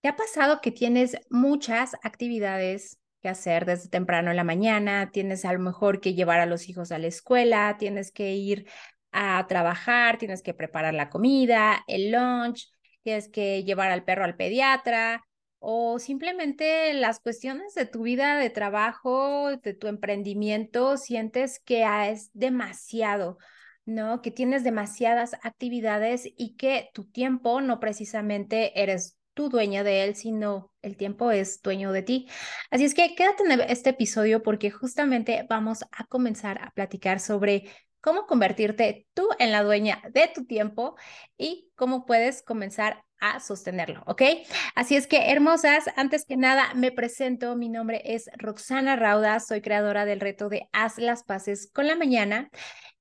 ¿Te ha pasado que tienes muchas actividades que hacer desde temprano en la mañana? Tienes a lo mejor que llevar a los hijos a la escuela, tienes que ir a trabajar, tienes que preparar la comida, el lunch, tienes que llevar al perro al pediatra o simplemente las cuestiones de tu vida de trabajo, de tu emprendimiento, sientes que es demasiado. ¿no? Que tienes demasiadas actividades y que tu tiempo no precisamente eres dueña de él, sino el tiempo es dueño de ti. Así es que quédate en este episodio porque justamente vamos a comenzar a platicar sobre cómo convertirte tú en la dueña de tu tiempo y cómo puedes comenzar a sostenerlo, ¿ok? Así es que, hermosas, antes que nada, me presento, mi nombre es Roxana Rauda, soy creadora del reto de Haz las paces con la mañana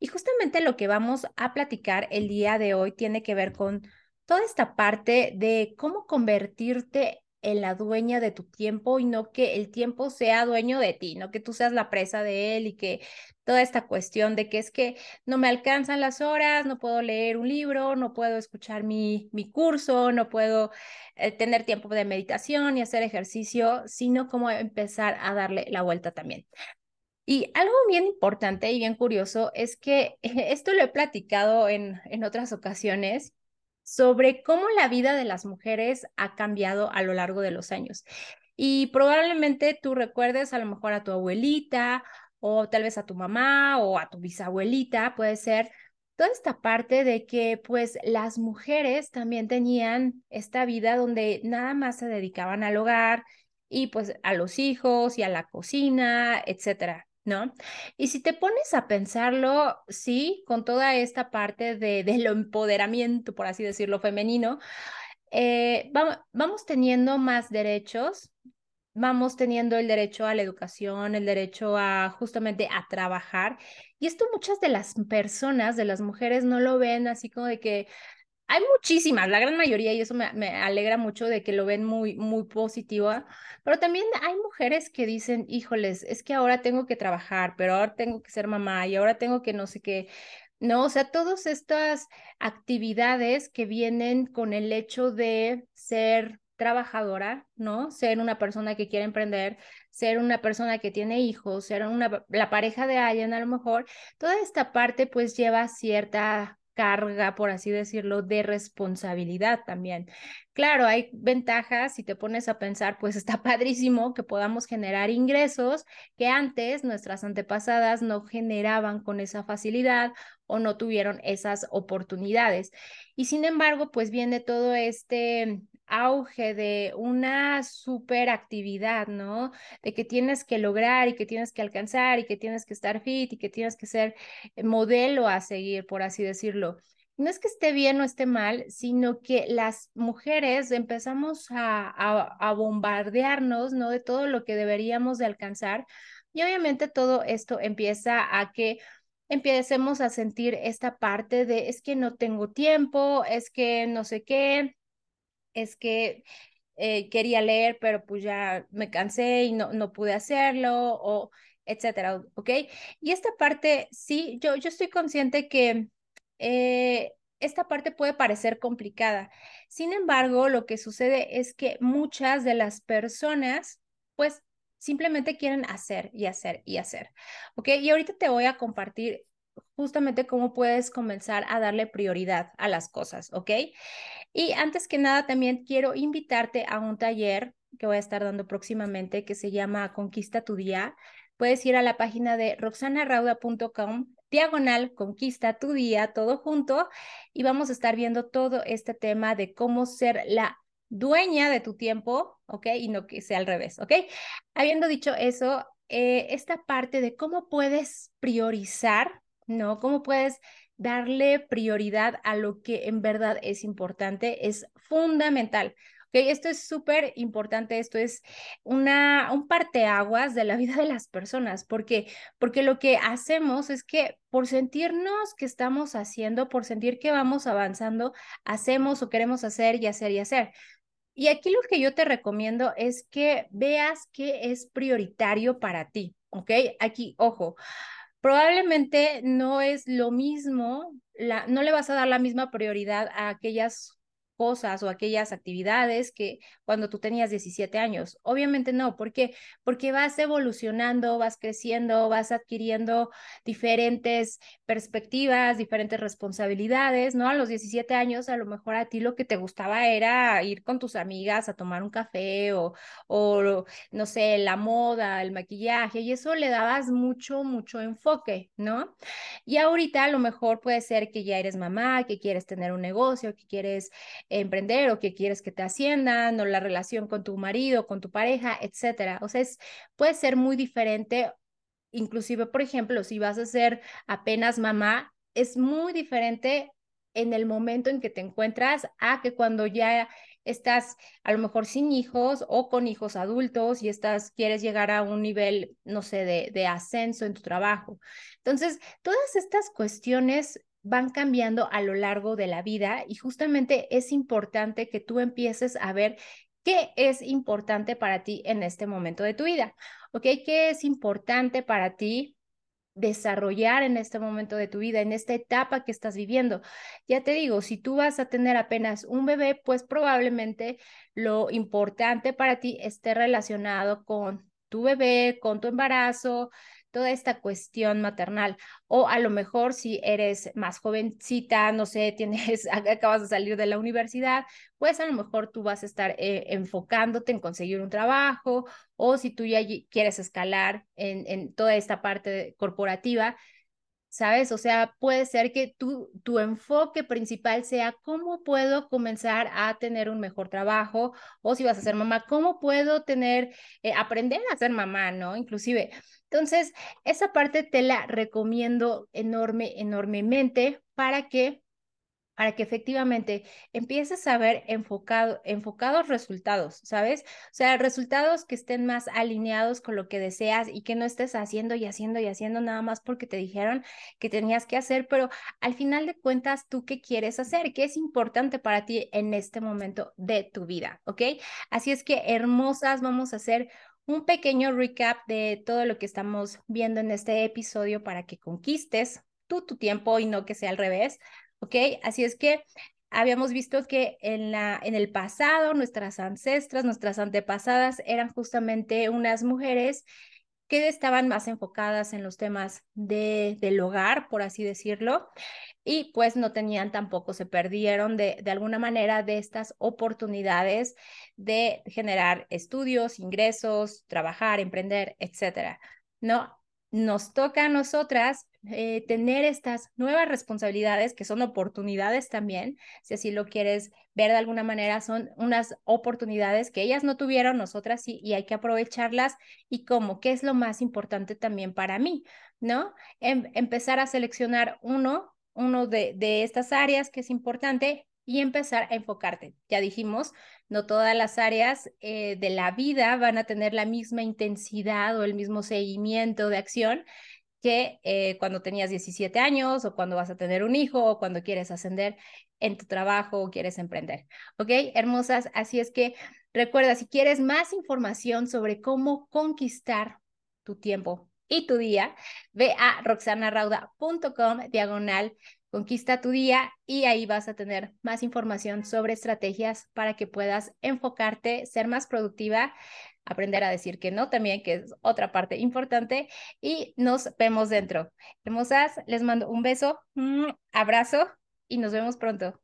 y justamente lo que vamos a platicar el día de hoy tiene que ver con toda esta parte de cómo convertirte en la dueña de tu tiempo y no que el tiempo sea dueño de ti, no que tú seas la presa de él y que toda esta cuestión de que es que no me alcanzan las horas, no puedo leer un libro, no puedo escuchar mi, mi curso, no puedo eh, tener tiempo de meditación y hacer ejercicio, sino cómo empezar a darle la vuelta también. Y algo bien importante y bien curioso es que esto lo he platicado en, en otras ocasiones sobre cómo la vida de las mujeres ha cambiado a lo largo de los años. Y probablemente tú recuerdes a lo mejor a tu abuelita o tal vez a tu mamá o a tu bisabuelita, puede ser toda esta parte de que pues las mujeres también tenían esta vida donde nada más se dedicaban al hogar y pues a los hijos y a la cocina, etcétera. ¿No? Y si te pones a pensarlo, sí, con toda esta parte de, de lo empoderamiento, por así decirlo, femenino, eh, vamos teniendo más derechos, vamos teniendo el derecho a la educación, el derecho a justamente a trabajar. Y esto muchas de las personas, de las mujeres, no lo ven así como de que, hay muchísimas, la gran mayoría, y eso me, alegra mucho de que lo ven muy, muy positivo, pero también hay mujeres que dicen, híjoles, es que ahora tengo que trabajar, pero ahora tengo que ser mamá y ahora tengo que no sé qué. No, o sea, todas estas actividades que vienen con el hecho de ser trabajadora, ¿no? Ser una persona que quiere emprender, ser una persona que tiene hijos, ser una, la pareja de alguien a lo mejor, toda esta parte pues lleva cierta carga, por así decirlo, de responsabilidad también. Claro, hay ventajas, si te pones a pensar, pues está padrísimo que podamos generar ingresos que antes nuestras antepasadas no generaban con esa facilidad o no tuvieron esas oportunidades. Y sin embargo, pues viene todo este auge de una super actividad, ¿no? De que tienes que lograr y que tienes que alcanzar y que tienes que estar fit y que tienes que ser modelo a seguir, por así decirlo. No es que esté bien o esté mal, sino que las mujeres empezamos a, a, bombardearnos, ¿no? De todo lo que deberíamos de alcanzar. Y obviamente todo esto empieza a que empecemos a sentir esta parte de es que no tengo tiempo, es que no sé qué, es que eh, quería leer, pero pues ya me cansé y no, no pude hacerlo, o etcétera, ¿ok? Y esta parte, sí, yo, yo estoy consciente que eh, esta parte puede parecer complicada. Sin embargo, lo que sucede es que muchas de las personas, pues, simplemente quieren hacer y hacer y hacer, ¿ok? Y ahorita te voy a compartir justamente cómo puedes comenzar a darle prioridad a las cosas, ¿ok? Y antes que nada, también quiero invitarte a un taller que voy a estar dando próximamente que se llama Conquista tu Día. Puedes ir a la página de roxanarauda.com, diagonal, conquista tu día, todo junto, y vamos a estar viendo todo este tema de cómo ser la dueña de tu tiempo, ¿ok? Y no que sea al revés, ¿ok? Habiendo dicho eso, eh, esta parte de cómo puedes priorizar ¿no? ¿Cómo puedes darle prioridad a lo que en verdad es importante? Es fundamental. Esto es súper importante, esto es una, un parteaguas de la vida de las personas, porque, porque lo que hacemos es que por sentirnos que estamos haciendo, por sentir que vamos avanzando, hacemos o queremos hacer y hacer y hacer. Y aquí lo que yo te recomiendo es que veas qué es prioritario para ti, ¿ok? Aquí, ojo, probablemente no es lo mismo, la, no le vas a dar la misma prioridad a aquellas cosas o aquellas actividades que cuando tú tenías 17 años. Obviamente no, ¿por qué? Porque vas evolucionando, vas creciendo, vas adquiriendo diferentes perspectivas, diferentes responsabilidades, ¿no? A los 17 años a lo mejor a ti lo que te gustaba era ir con tus amigas a tomar un café o, o no sé, la moda, el maquillaje y eso le dabas mucho, mucho enfoque, ¿no? Y ahorita a lo mejor puede ser que ya eres mamá, que quieres tener un negocio, que quieres emprender o que quieres que te asciendan o la relación con tu marido, con tu pareja, etcétera. O sea, es, puede ser muy diferente. Inclusive, por ejemplo, si vas a ser apenas mamá, es muy diferente en el momento en que te encuentras a que cuando ya estás a lo mejor sin hijos o con hijos adultos y estás, quieres llegar a un nivel, no sé, de, de ascenso en tu trabajo. Entonces, todas estas cuestiones van cambiando a lo largo de la vida y justamente es importante que tú empieces a ver qué es importante para ti en este momento de tu vida, ¿ok? ¿Qué es importante para ti desarrollar en este momento de tu vida, en esta etapa que estás viviendo. Ya te digo, si tú vas a tener apenas un bebé, pues probablemente lo importante para ti esté relacionado con tu bebé, con tu embarazo, toda esta cuestión maternal. O a lo mejor si eres más jovencita, no sé, tienes, acabas de salir de la universidad, pues a lo mejor tú vas a estar eh, enfocándote en conseguir un trabajo o si tú ya quieres escalar en, en toda esta parte corporativa, ¿sabes? O sea, puede ser que tu, tu enfoque principal sea cómo puedo comenzar a tener un mejor trabajo o si vas a ser mamá, cómo puedo tener, eh, aprender a ser mamá, ¿no? Inclusive. Entonces, esa parte te la recomiendo enorme, enormemente para que para que efectivamente empieces a ver enfocado, enfocados resultados, ¿sabes? O sea, resultados que estén más alineados con lo que deseas y que no estés haciendo y haciendo y haciendo nada más porque te dijeron que tenías que hacer, pero al final de cuentas, ¿tú qué quieres hacer? ¿Qué es importante para ti en este momento de tu vida? ¿Ok? Así es que, hermosas, vamos a hacer un pequeño recap de todo lo que estamos viendo en este episodio para que conquistes tú tu tiempo y no que sea al revés. ¿ok? Así es que habíamos visto que en, la, en el pasado nuestras ancestras, nuestras antepasadas eran justamente unas mujeres que estaban más enfocadas en los temas de, del hogar, por así decirlo, y pues no tenían tampoco, se perdieron de, de alguna manera de estas oportunidades de generar estudios, ingresos, trabajar, emprender, etcétera. ¿No? Nos toca a nosotras eh, tener estas nuevas responsabilidades que son oportunidades también, si así lo quieres ver de alguna manera, son unas oportunidades que ellas no tuvieron, nosotras sí, y hay que aprovecharlas y cómo, qué es lo más importante también para mí, ¿no? Em, empezar a seleccionar uno, uno de, de estas áreas que es importante y empezar a enfocarte. Ya dijimos, no todas las áreas eh, de la vida van a tener la misma intensidad o el mismo seguimiento de acción que eh, cuando tenías 17 años o cuando vas a tener un hijo o cuando quieres ascender en tu trabajo o quieres emprender. ¿Ok? Hermosas, así es que recuerda, si quieres más información sobre cómo conquistar tu tiempo y tu día, ve a roxanarauda.com diagonal conquista tu día y ahí vas a tener más información sobre estrategias para que puedas enfocarte, ser más productiva, aprender a decir que no también, que es otra parte importante, y nos vemos dentro. Hermosas, les mando un beso, un abrazo y nos vemos pronto.